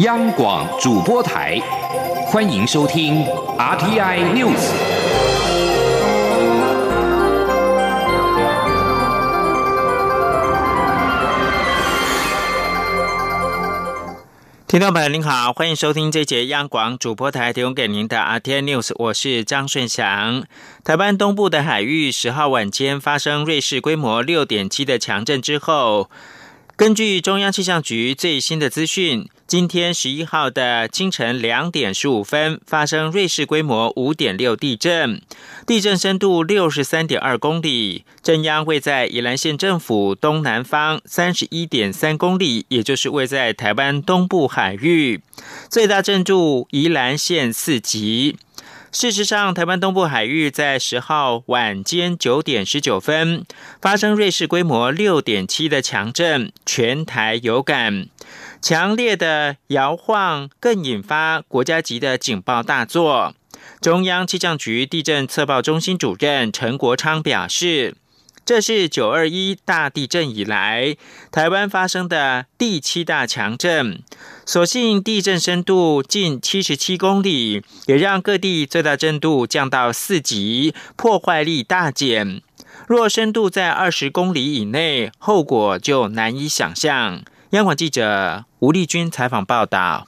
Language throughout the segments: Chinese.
央广主播台，欢迎收听 RTI News。听众朋友您好，欢迎收听这节央广主播台提供给您的 RTI News，我是张顺祥。台湾东部的海域十号晚间发生瑞士规模六点七的强震之后。根据中央气象局最新的资讯，今天十一号的清晨两点十五分发生瑞士规模五点六地震，地震深度六十三点二公里，震央位在宜兰县政府东南方三十一点三公里，也就是位在台湾东部海域，最大震度宜兰县四级。事实上，台湾东部海域在十号晚间九点十九分发生瑞士规模六点七的强震，全台有感。强烈的摇晃更引发国家级的警报大作。中央气象局地震测报中心主任陈国昌表示。这是九二一大地震以来台湾发生的第七大强震，所幸地震深度近七十七公里，也让各地最大震度降到四级，破坏力大减。若深度在二十公里以内，后果就难以想象。央广记者吴丽君采访报道。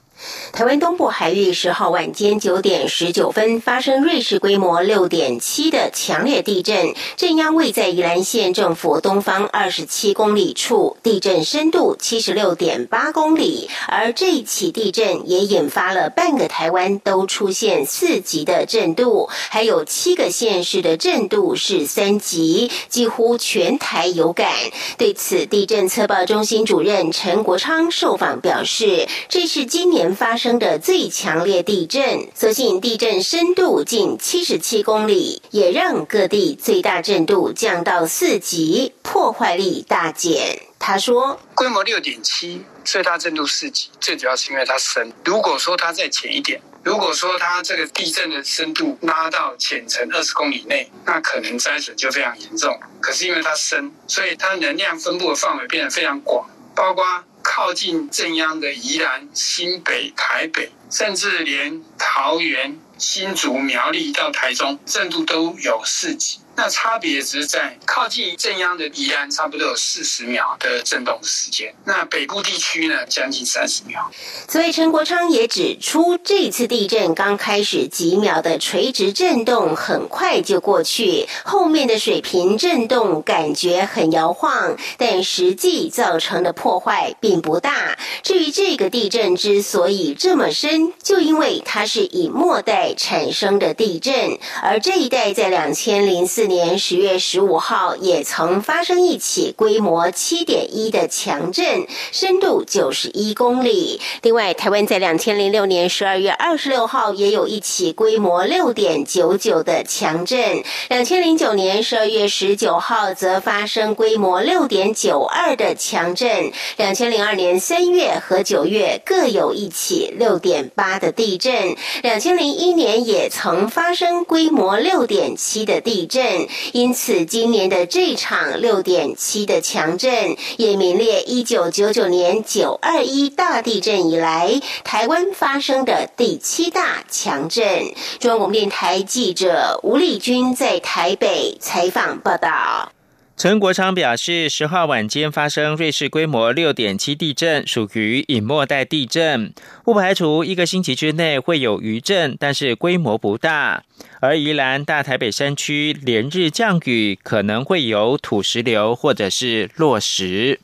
台湾东部海域十号晚间九点十九分发生瑞士规模六点七的强烈地震，震央位在宜兰县政府东方二十七公里处，地震深度七十六点八公里。而这起地震也引发了半个台湾都出现四级的震度，还有七个县市的震度是三级，几乎全台有感。对此，地震测报中心主任陈国昌受访表示，这是今年。发生的最强烈地震，所幸地震深度近七十七公里，也让各地最大震度降到四级，破坏力大减。他说：“规模六点七，最大震度四级，最主要是因为它深。如果说它再浅一点，如果说它这个地震的深度拉到浅层二十公里内，那可能灾损就非常严重。可是因为它深，所以它能量分布的范围变得非常广，包括。”靠近正央的宜兰、新北、台北，甚至连桃园、新竹、苗栗到台中，震度都有四级。那差别只是在靠近正央的宜安，差不多有四十秒的震动时间。那北部地区呢，将近三十秒。所以陈国昌也指出，这次地震刚开始几秒的垂直震动，很快就过去，后面的水平震动感觉很摇晃，但实际造成的破坏并不大。至于这个地震之所以这么深，就因为它是以末代产生的地震，而这一代在两千零四。年十月十五号也曾发生一起规模七点一的强震，深度九十一公里。另外，台湾在两千零六年十二月二十六号也有一起规模六点九九的强震。两千零九年十二月十九号则发生规模六点九二的强震。两千零二年三月和九月各有一起六点八的地震。两千零一年也曾发生规模六点七的地震。因此，今年的这场六点七的强震，也名列一九九九年九二一大地震以来台湾发生的第七大强震。中央广播电台记者吴丽君在台北采访报道。陈国昌表示，十号晚间发生瑞士规模六点七地震，属于隐没带地震，不排除一个星期之内会有余震，但是规模不大。而宜兰大台北山区连日降雨，可能会有土石流或者是落石。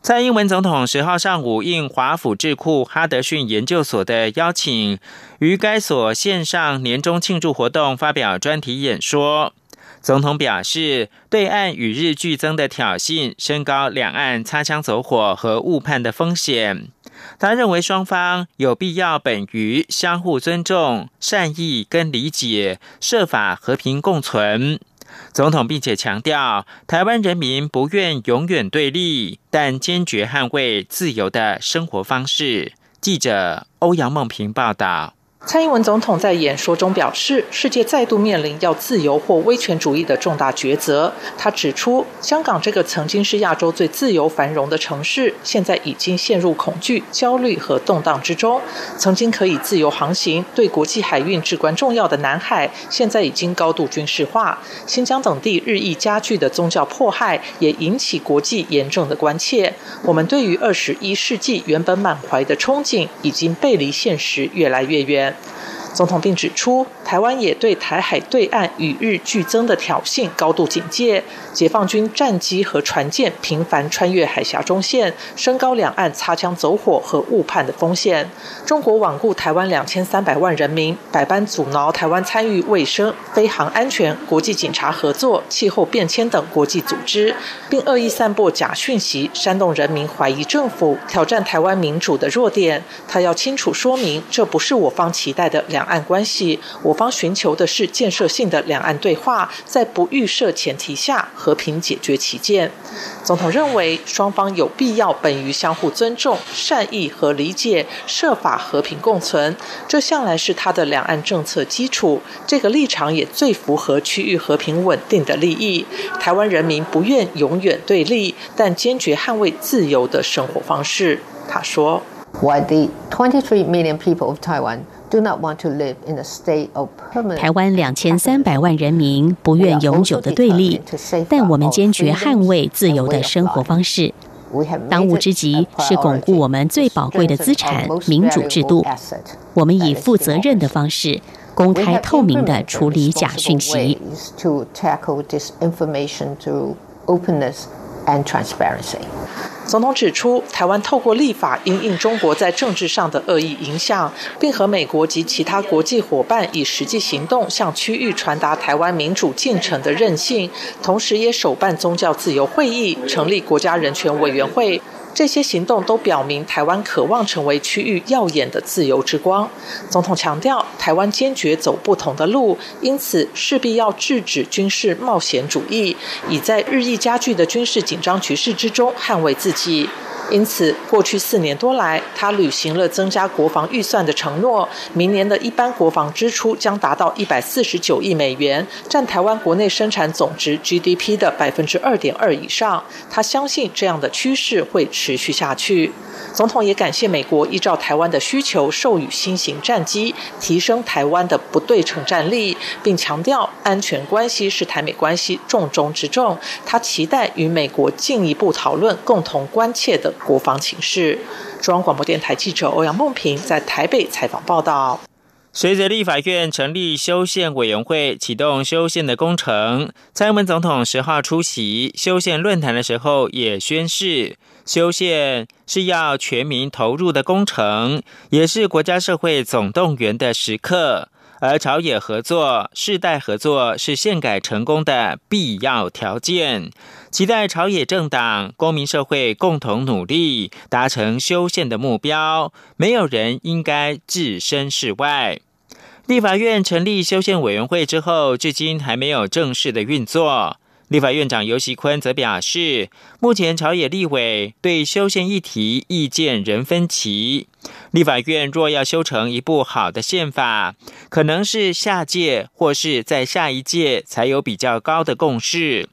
蔡英文总统十号上午应华府智库哈德逊研究所的邀请，于该所线上年终庆祝活动发表专题演说。总统表示，对岸与日俱增的挑衅，升高两岸擦枪走火和误判的风险。他认为双方有必要本于相互尊重、善意跟理解，设法和平共存。总统并且强调，台湾人民不愿永远对立，但坚决捍卫自由的生活方式。记者欧阳梦平报道。蔡英文总统在演说中表示，世界再度面临要自由或威权主义的重大抉择。他指出，香港这个曾经是亚洲最自由繁荣的城市，现在已经陷入恐惧、焦虑和动荡之中。曾经可以自由航行、对国际海运至关重要的南海，现在已经高度军事化。新疆等地日益加剧的宗教迫害，也引起国际严重的关切。我们对于二十一世纪原本满怀的憧憬，已经背离现实越来越远。Yeah. 总统并指出，台湾也对台海对岸与日俱增的挑衅高度警戒，解放军战机和船舰频繁穿越海峡中线，升高两岸擦枪走火和误判的风险。中国罔顾台湾两千三百万人民，百般阻挠台湾参与卫生、飞航安全、国际警察合作、气候变迁等国际组织，并恶意散播假讯息，煽动人民怀疑政府，挑战台湾民主的弱点。他要清楚说明，这不是我方期待的两。岸关系，我方寻求的是建设性的两岸对话，在不预设前提下和平解决旗舰。总统认为，双方有必要本于相互尊重、善意和理解，设法和平共存。这向来是他的两岸政策基础。这个立场也最符合区域和平稳定的利益。台湾人民不愿永远对立，但坚决捍卫自由的生活方式。他说：“Why the twenty-three million people of Taiwan？” 台湾两千三百万人民不愿永久的对立，但我们坚决捍卫自由的生活方式。当务之急是巩固我们最宝贵的资产——民主制度。我们以负责任的方式，公开透明的处理假讯息。总统指出，台湾透过立法因应中国在政治上的恶意影响，并和美国及其他国际伙伴以实际行动向区域传达台湾民主进程的韧性，同时也首办宗教自由会议，成立国家人权委员会。这些行动都表明，台湾渴望成为区域耀眼的自由之光。总统强调，台湾坚决走不同的路，因此势必要制止军事冒险主义，以在日益加剧的军事紧张局势之中捍卫自己。因此，过去四年多来，他履行了增加国防预算的承诺。明年的一般国防支出将达到一百四十九亿美元，占台湾国内生产总值 GDP 的百分之二点二以上。他相信这样的趋势会持续下去。总统也感谢美国依照台湾的需求授予新型战机，提升台湾的不对称战力，并强调安全关系是台美关系重中之重。他期待与美国进一步讨论共同关切的国防情势。中央广播电台记者欧阳梦平在台北采访报道。随着立法院成立修宪委员会，启动修宪的工程，蔡英文总统十号出席修宪论坛的时候，也宣示。修宪是要全民投入的工程，也是国家社会总动员的时刻。而朝野合作、世代合作是宪改成功的必要条件。期待朝野政党、公民社会共同努力，达成修宪的目标。没有人应该置身事外。立法院成立修宪委员会之后，至今还没有正式的运作。立法院长游锡坤则表示，目前朝野立委对修宪议题意见仍分歧。立法院若要修成一部好的宪法，可能是下届或是在下一届才有比较高的共识。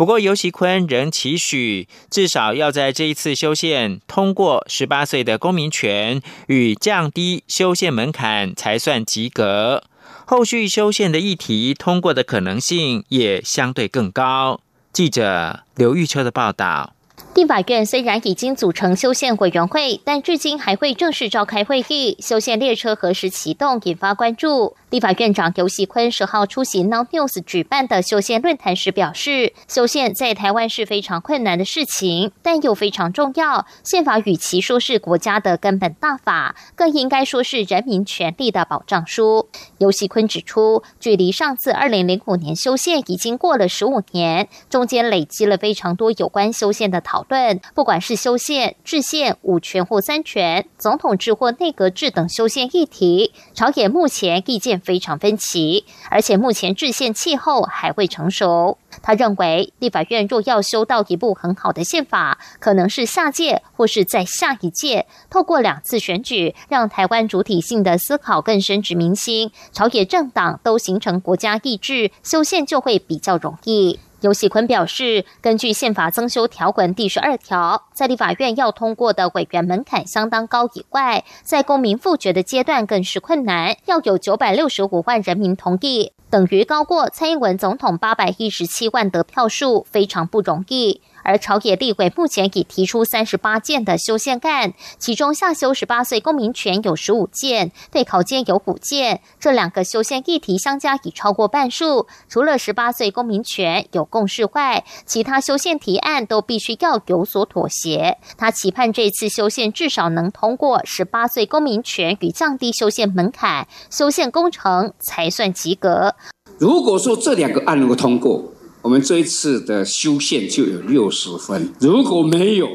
不过，游锡坤仍期许，至少要在这一次修宪通过十八岁的公民权与降低修宪门槛才算及格。后续修宪的议题通过的可能性也相对更高。记者刘玉秋的报道。立法院虽然已经组成修宪委员会，但至今还会正式召开会议。修宪列车何时启动，引发关注。立法院长游锡坤十号出席 Now News 举办的修宪论坛时表示，修宪在台湾是非常困难的事情，但又非常重要。宪法与其说是国家的根本大法，更应该说是人民权利的保障书。游锡坤指出，距离上次二零零五年修宪已经过了十五年，中间累积了非常多有关修宪的讨论，不管是修宪、制宪、五权或三权、总统制或内阁制等修宪议题，朝野目前意见。非常分歧，而且目前制宪气候还未成熟。他认为，立法院若要修到一部很好的宪法，可能是下届或是在下一届，透过两次选举，让台湾主体性的思考更深植民心，朝野政党都形成国家意志，修宪就会比较容易。尤喜坤表示，根据宪法增修条文第十二条，在立法院要通过的委员门槛相当高以外，在公民复决的阶段更是困难，要有九百六十五万人民同意，等于高过蔡英文总统八百一十七万得票数，非常不容易。而朝野立委目前已提出三十八件的修宪案，其中下修十八岁公民权有十五件，对考件有五件，这两个修宪议题相加已超过半数。除了十八岁公民权有共识外，其他修宪提案都必须要有所妥协。他期盼这次修宪至少能通过十八岁公民权与降低修宪门槛，修宪工程才算及格。如果说这两个案能够通过，我们这一次的修宪就有六十分，如果没有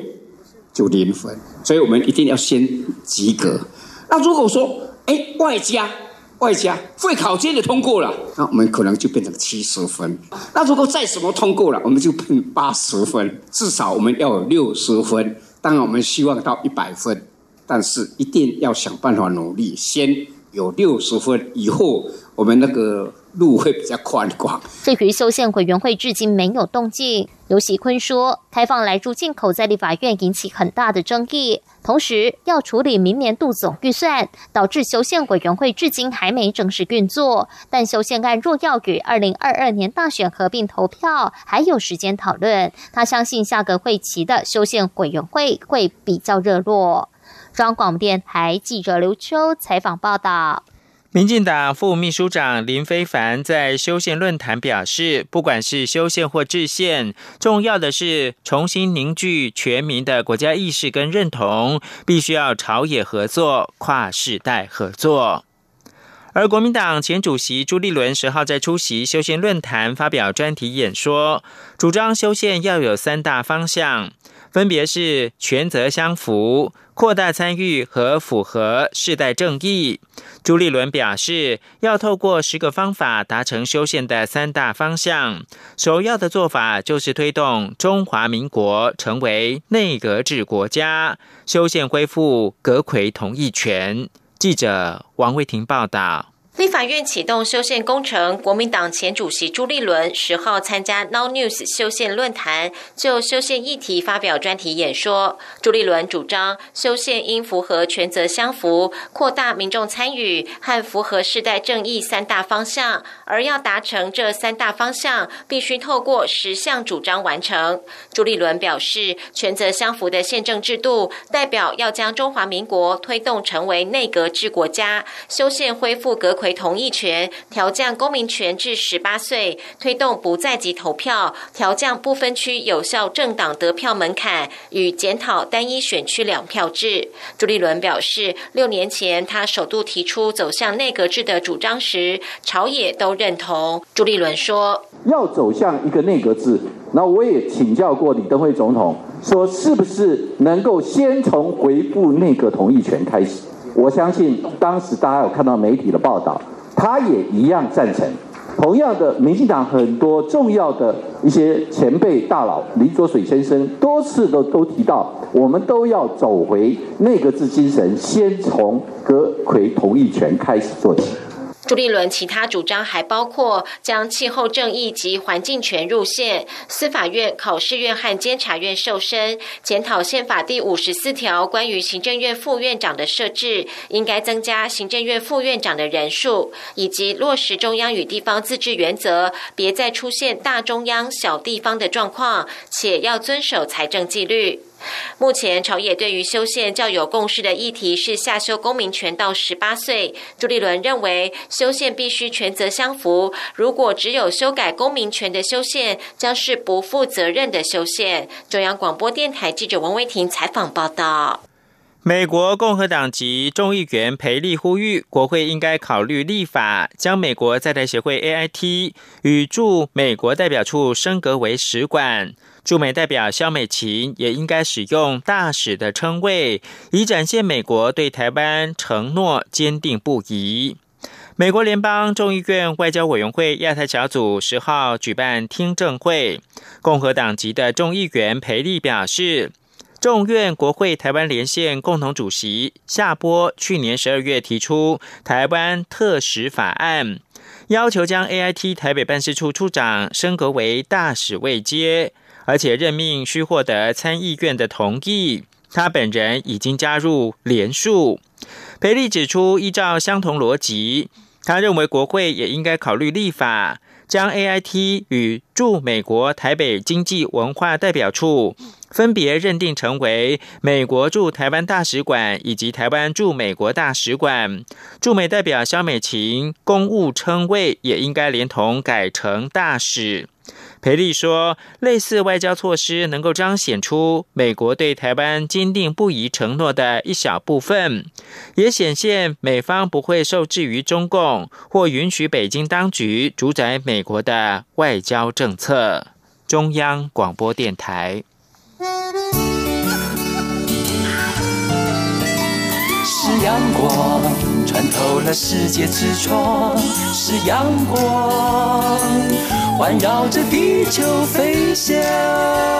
就零分，所以我们一定要先及格。那如果说哎外加外加会考真的通过了，那我们可能就变成七十分。那如果再什么通过了，我们就变八十分，至少我们要有六十分。当然我们希望到一百分，但是一定要想办法努力，先有六十分，以后我们那个。路会比较宽广。至于修宪委员会至今没有动静，刘喜坤说，开放来住进口在立法院引起很大的争议，同时要处理明年度总预算，导致修宪委员会至今还没正式运作。但修宪案若要与二零二二年大选合并投票，还有时间讨论。他相信下个会期的修宪委员会会比较热络。中央广播电台记者刘秋采访报道。民进党副秘书长林非凡在修宪论坛表示，不管是修宪或制宪，重要的是重新凝聚全民的国家意识跟认同，必须要朝野合作、跨世代合作。而国民党前主席朱立伦十号在出席修宪论坛发表专题演说，主张修宪要有三大方向。分别是权责相符、扩大参与和符合世代正义。朱立伦表示，要透过十个方法达成修宪的三大方向。首要的做法就是推动中华民国成为内阁制国家，修宪恢复阁魁同意权。记者王卫婷报道。立法院启动修宪工程，国民党前主席朱立伦十号参加 Now News 修宪论坛，就修宪议题发表专题演说。朱立伦主张修宪应符合权责相符、扩大民众参与和符合世代正义三大方向，而要达成这三大方向，必须透过十项主张完成。朱立伦表示，权责相符的宪政制度，代表要将中华民国推动成为内阁制国家，修宪恢复阁回。同意权调降公民权至十八岁，推动不在籍投票，调降不分区有效政党得票门槛，与检讨单一选区两票制。朱立伦表示，六年前他首度提出走向内阁制的主张时，朝野都认同。朱立伦说：“要走向一个内阁制，那我也请教过李登辉总统，说是不是能够先从回复内阁同意权开始。”我相信当时大家有看到媒体的报道，他也一样赞成。同样的，民进党很多重要的一些前辈大佬，李卓水先生多次都都提到，我们都要走回内阁制精神，先从阁魁同意权开始做起。朱立伦其他主张还包括将气候正义及环境权入宪，司法院、考试院和监察院瘦身，检讨宪法第五十四条关于行政院副院长的设置，应该增加行政院副院长的人数，以及落实中央与地方自治原则，别再出现大中央小地方的状况，且要遵守财政纪律。目前朝野对于修宪较有共识的议题是下修公民权到十八岁。朱立伦认为修宪必须权责相符，如果只有修改公民权的修宪，将是不负责任的修宪。中央广播电台记者王威婷采访报道。美国共和党籍众议员培利呼吁国会应该考虑立法，将美国在台协会 AIT 与驻美国代表处升格为使馆。驻美代表肖美琴也应该使用大使的称谓，以展现美国对台湾承诺坚定不移。美国联邦众议院外交委员会亚太小组十号举办听证会，共和党籍的众议员裴利表示，众院国会台湾连线共同主席夏波去年十二月提出台湾特使法案，要求将 A I T 台北办事处处长升格为大使位阶，而且任命需获得参议院的同意。他本人已经加入联署。裴利指出，依照相同逻辑。他认为国会也应该考虑立法，将 A I T 与驻美国台北经济文化代表处分别认定成为美国驻台湾大使馆以及台湾驻美国大使馆。驻美代表肖美琴公务称谓也应该连同改成大使。裴利说，类似外交措施能够彰显出美国对台湾坚定不移承诺的一小部分，也显现美方不会受制于中共或允许北京当局主宰美国的外交政策。中央广播电台。是阳光穿透了世界之窗，是阳光环绕着地球飞翔。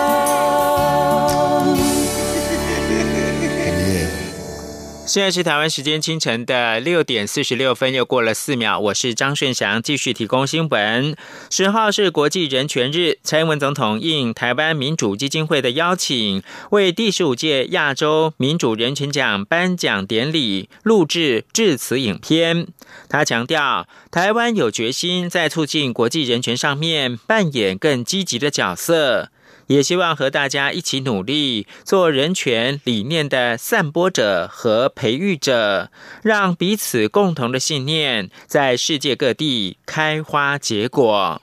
现在是台湾时间清晨的六点四十六分，又过了四秒。我是张顺祥，继续提供新闻。十号是国际人权日，蔡英文总统应台湾民主基金会的邀请，为第十五届亚洲民主人权奖颁奖典礼录制致辞影片。他强调，台湾有决心在促进国际人权上面扮演更积极的角色。也希望和大家一起努力，做人权理念的散播者和培育者，让彼此共同的信念在世界各地开花结果。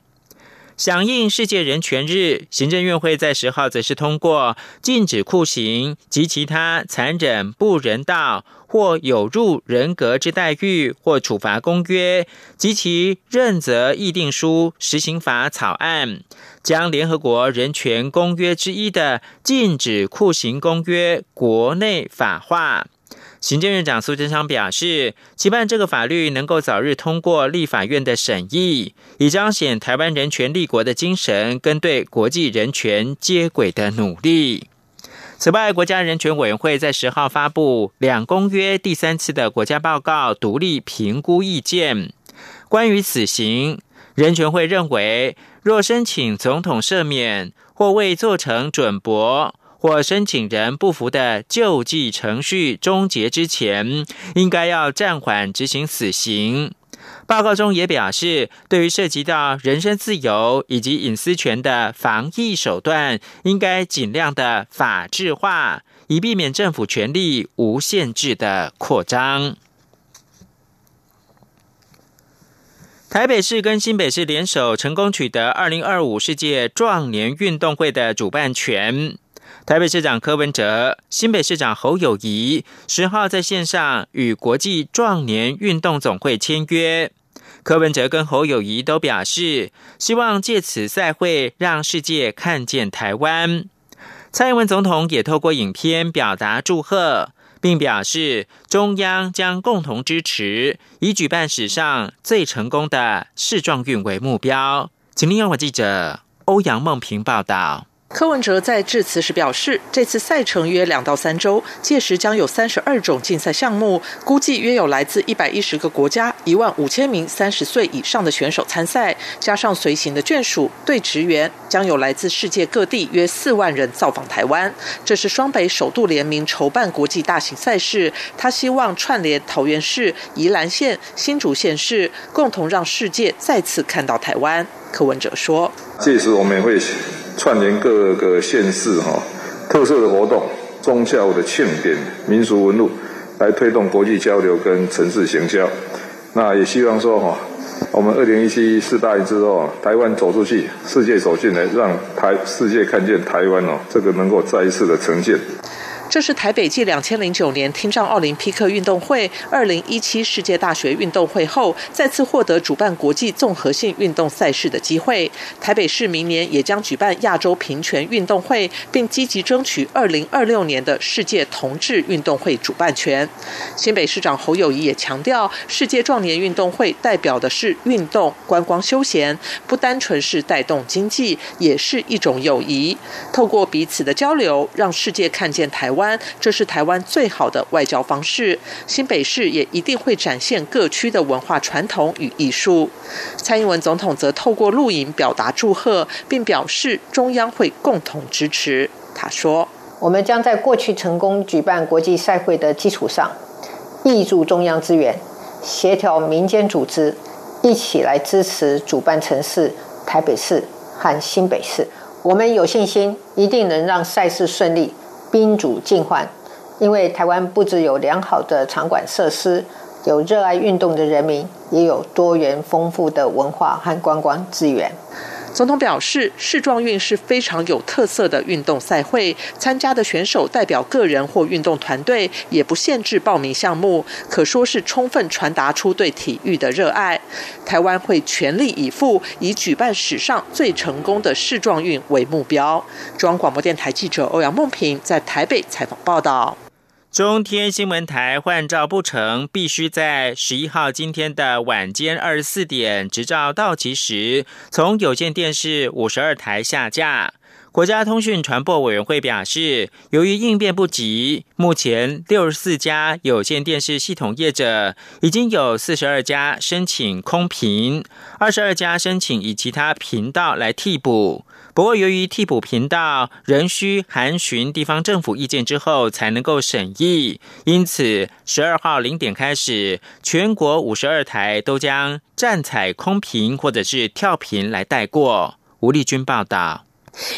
响应世界人权日，行政院会在十号则是通过禁止酷刑及其他残忍不人道或有入人格之待遇或处罚公约及其认责议定书实行法草案。将联合国人权公约之一的禁止酷刑公约国内法化。行政院长苏贞昌表示，期盼这个法律能够早日通过立法院的审议，以彰显台湾人权立国的精神跟对国际人权接轨的努力。此外，国家人权委员会在十号发布两公约第三次的国家报告独立评估意见，关于死刑，人权会认为。若申请总统赦免或未做成准驳，或申请人不服的救济程序终结之前，应该要暂缓执行死刑。报告中也表示，对于涉及到人身自由以及隐私权的防疫手段，应该尽量的法制化，以避免政府权力无限制的扩张。台北市跟新北市联手，成功取得二零二五世界壮年运动会的主办权。台北市长柯文哲、新北市长侯友谊十号在线上与国际壮年运动总会签约。柯文哲跟侯友谊都表示，希望借此赛会让世界看见台湾。蔡英文总统也透过影片表达祝贺。并表示，中央将共同支持，以举办史上最成功的世壮运为目标。请听央广记者欧阳梦平报道。柯文哲在致辞时表示，这次赛程约两到三周，届时将有三十二种竞赛项目，估计约有来自一百一十个国家一万五千名三十岁以上的选手参赛，加上随行的眷属、对职员，将有来自世界各地约四万人造访台湾。这是双北首度联名筹办国际大型赛事，他希望串联桃园市、宜兰县、新竹县市，共同让世界再次看到台湾。柯文哲说：“届时我们会。”串联各个县市哈特色的活动、宗教的庆典、民俗文物，来推动国际交流跟城市行销。那也希望说哈，我们二零一七四大之后，台湾走出去，世界走进来，让台世界看见台湾哦，这个能够再一次的呈现。这是台北继两千零九年听障奥林匹克运动会、二零一七世界大学运动会后，再次获得主办国际综合性运动赛事的机会。台北市明年也将举办亚洲平权运动会，并积极争取二零二六年的世界同志运动会主办权。新北市长侯友谊也强调，世界壮年运动会代表的是运动、观光、休闲，不单纯是带动经济，也是一种友谊。透过彼此的交流，让世界看见台湾，这是台湾最好的外交方式。新北市也一定会展现各区的文化传统与艺术。蔡英文总统则透过录影表达祝贺，并表示中央会共同支持。他说：“我们将在过去成功举办国际赛会的基础上，挹注中央资源，协调民间组织，一起来支持主办城市台北市和新北市。我们有信心，一定能让赛事顺利，宾主尽欢。因为台湾不只有良好的场馆设施，有热爱运动的人民，也有多元丰富的文化和观光资源。”总统表示，世壮运是非常有特色的运动赛会，参加的选手代表个人或运动团队，也不限制报名项目，可说是充分传达出对体育的热爱。台湾会全力以赴，以举办史上最成功的世壮运为目标。中央广播电台记者欧阳梦平在台北采访报道。中天新闻台换照不成，必须在十一号今天的晚间二十四点执照到期时，从有线电视五十二台下架。国家通讯传播委员会表示，由于应变不及，目前六十四家有线电视系统业者已经有四十二家申请空频，二十二家申请以其他频道来替补。不过，由于替补频道仍需函询地方政府意见之后才能够审议，因此十二号零点开始，全国五十二台都将站采空频或者是跳频来带过。吴立军报道。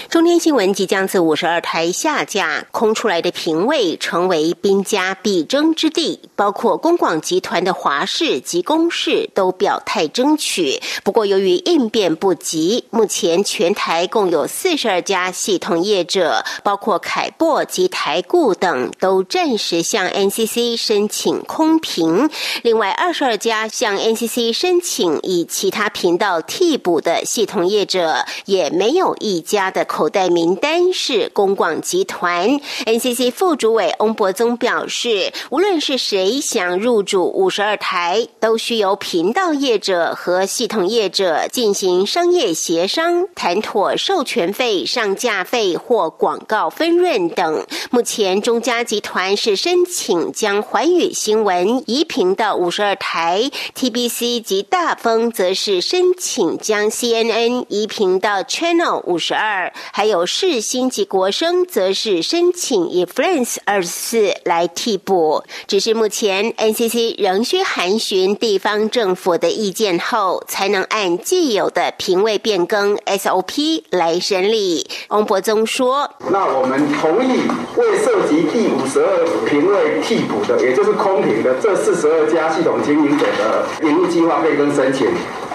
中天新闻即将自五十二台下架，空出来的屏位成为兵家必争之地。包括公广集团的华视及公视都表态争取。不过，由于应变不及，目前全台共有四十二家系统业者，包括凯擘及台固等，都暂时向 NCC 申请空屏。另外，二十二家向 NCC 申请以其他频道替补的系统业者，也没有一家。他的口袋名单是公广集团。NCC 副主委翁博宗表示，无论是谁想入主五十二台，都需由频道业者和系统业者进行商业协商，谈妥授权费、上架费或广告分润等。目前中嘉集团是申请将环宇新闻移频到五十二台，TBC 及大风则是申请将 CNN 移频到 Channel 五十二。还有世新及国生，则是申请以 France 二十四来替补。只是目前 NCC 仍需函询地方政府的意见后，才能按既有的评位变更 SOP 来审理。翁博宗说：“那我们同意未涉及第五十二评位替补的，也就是空评的这四十二家系统经营者的引入计划变更申请。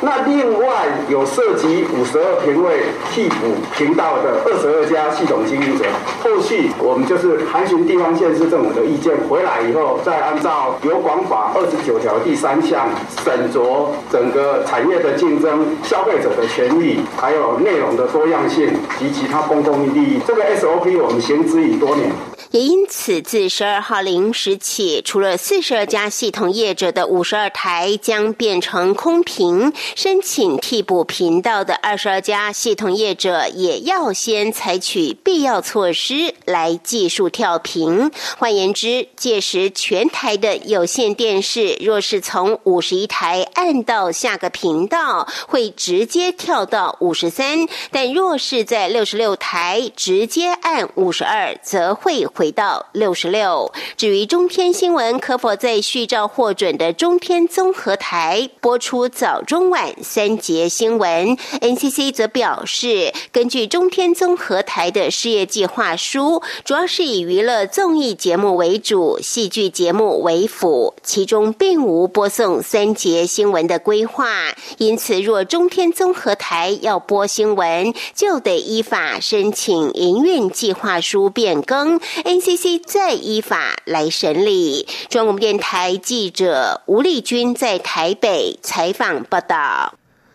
那另外有涉及五十二评位替补频道的二十二家系统经营者，后续我们就是函询地方县市政府的意见，回来以后再按照《有广法》二十九条第三项审酌整个产业的竞争、消费者的权益，还有内容的多样性及其他公共利益。这个 SOP 我们行之已多年。也因此，自十二号零时起，除了四十二家系统业者的五十二台将变成空屏，申请替补频道的二十二家系统业者也要先采取必要措施来技术跳屏。换言之，届时全台的有线电视若是从五十一台按到下个频道，会直接跳到五十三；但若是在六十六台直接按五十二，则会。回到六十六。至于中天新闻可否在续照获准的中天综合台播出早、中、晚三节新闻，NCC 则表示，根据中天综合台的事业计划书，主要是以娱乐综艺节目为主，戏剧节目为辅，其中并无播送三节新闻的规划。因此，若中天综合台要播新闻，就得依法申请营运计划书变更。，NCC 再依法来审理。中国电台记者吴丽君在台北采访报道。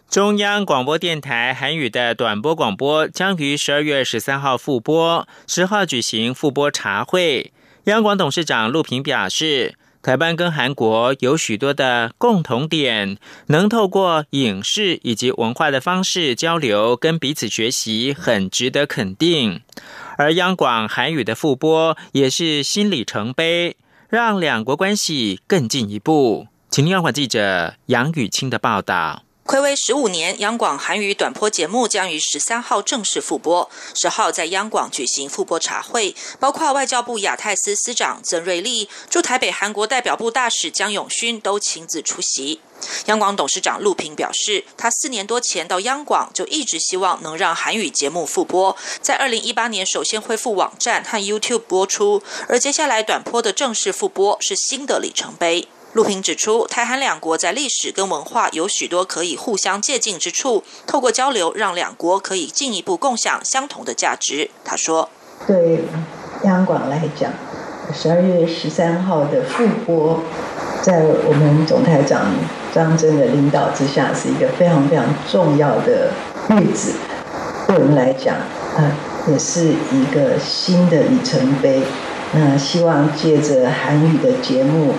中央广播电台韩语的短波广播将于十二月十三号复播，十号举行复播茶会。央广董事长陆平表示，台湾跟韩国有许多的共同点，能透过影视以及文化的方式交流，跟彼此学习，很值得肯定。而央广韩语的复播也是新里程碑，让两国关系更进一步。请听央广记者杨雨清的报道。暌违十五年，央广韩语短波节目将于十三号正式复播。十号在央广举行复播茶会，包括外交部亚太司司长曾瑞丽、驻台北韩国代表部大使姜永勋都亲自出席。央广董事长陆平表示，他四年多前到央广就一直希望能让韩语节目复播，在二零一八年首先恢复网站和 YouTube 播出，而接下来短波的正式复播是新的里程碑。陆平指出，台韩两国在历史跟文化有许多可以互相借鉴之处，透过交流，让两国可以进一步共享相同的价值。他说：“对央广来讲，十二月十三号的复播，在我们总台长张真的领导之下，是一个非常非常重要的日子。对我们来讲，啊，也是一个新的里程碑。那希望借着韩语的节目。”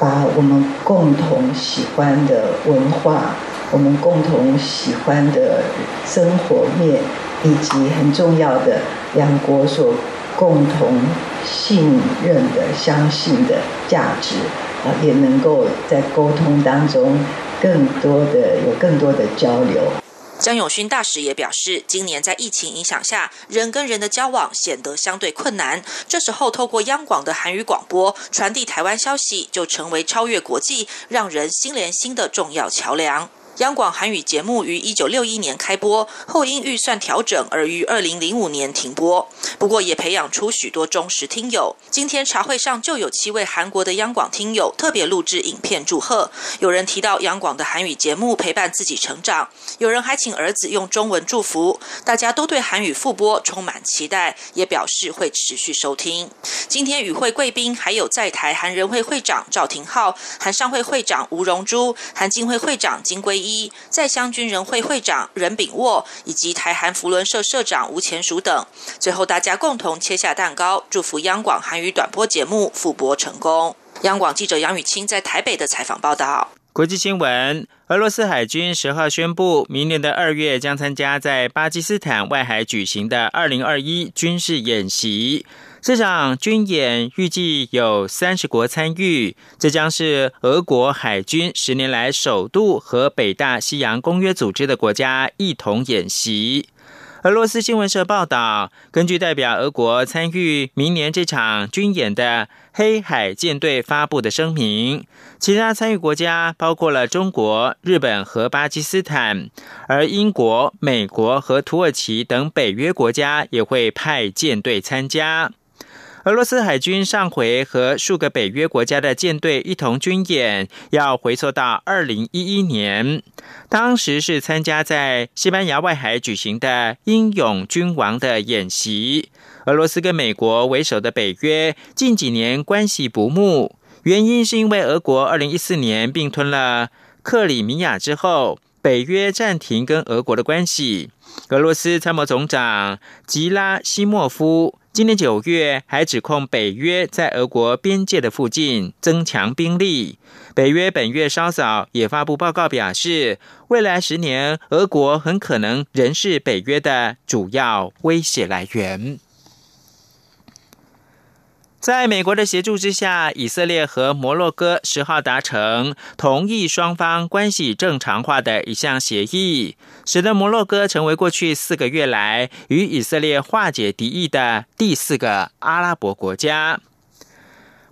把我们共同喜欢的文化，我们共同喜欢的生活面，以及很重要的两国所共同信任的、相信的价值，啊，也能够在沟通当中更多的有更多的交流。江永勋大使也表示，今年在疫情影响下，人跟人的交往显得相对困难。这时候，透过央广的韩语广播传递台湾消息，就成为超越国际、让人心连心的重要桥梁。央广韩语节目于一九六一年开播，后因预算调整而于二零零五年停播。不过也培养出许多忠实听友。今天茶会上就有七位韩国的央广听友特别录制影片祝贺。有人提到央广的韩语节目陪伴自己成长，有人还请儿子用中文祝福。大家都对韩语复播充满期待，也表示会持续收听。今天与会贵宾还有在台韩人会会长赵廷浩、韩商会会长吴荣珠、韩金会会长金圭。一在乡军人会会长任炳沃以及台韩福伦社社长吴前蜀等，最后大家共同切下蛋糕，祝福央广韩语短波节目复播成功。央广记者杨雨清在台北的采访报道。国际新闻：俄罗斯海军十号宣布，明年的二月将参加在巴基斯坦外海举行的二零二一军事演习。这场军演预计有三十国参与，这将是俄国海军十年来首度和北大西洋公约组织的国家一同演习。俄罗斯新闻社报道，根据代表俄国参与明年这场军演的黑海舰队发布的声明，其他参与国家包括了中国、日本和巴基斯坦，而英国、美国和土耳其等北约国家也会派舰队参加。俄罗斯海军上回和数个北约国家的舰队一同军演，要回溯到二零一一年，当时是参加在西班牙外海举行的英勇君王的演习。俄罗斯跟美国为首的北约近几年关系不睦，原因是因为俄国二零一四年并吞了克里米亚之后，北约暂停跟俄国的关系。俄罗斯参谋总长吉拉西莫夫。今年九月，还指控北约在俄国边界的附近增强兵力。北约本月稍早也发布报告，表示未来十年，俄国很可能仍是北约的主要威胁来源。在美国的协助之下，以色列和摩洛哥十号达成同意双方关系正常化的一项协议，使得摩洛哥成为过去四个月来与以色列化解敌意的第四个阿拉伯国家。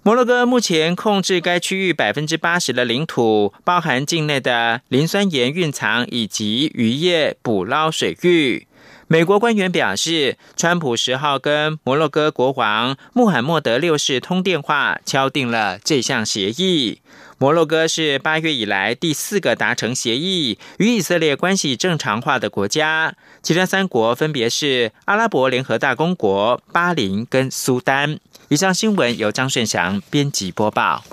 摩洛哥目前控制该区域百分之八十的领土，包含境内的磷酸盐蕴藏以及渔业捕捞水域。美国官员表示，川普十号跟摩洛哥国王穆罕默德六世通电话，敲定了这项协议。摩洛哥是八月以来第四个达成协议与以色列关系正常化的国家，其他三国分别是阿拉伯联合大公国、巴林跟苏丹。以上新闻由张顺祥编辑播报。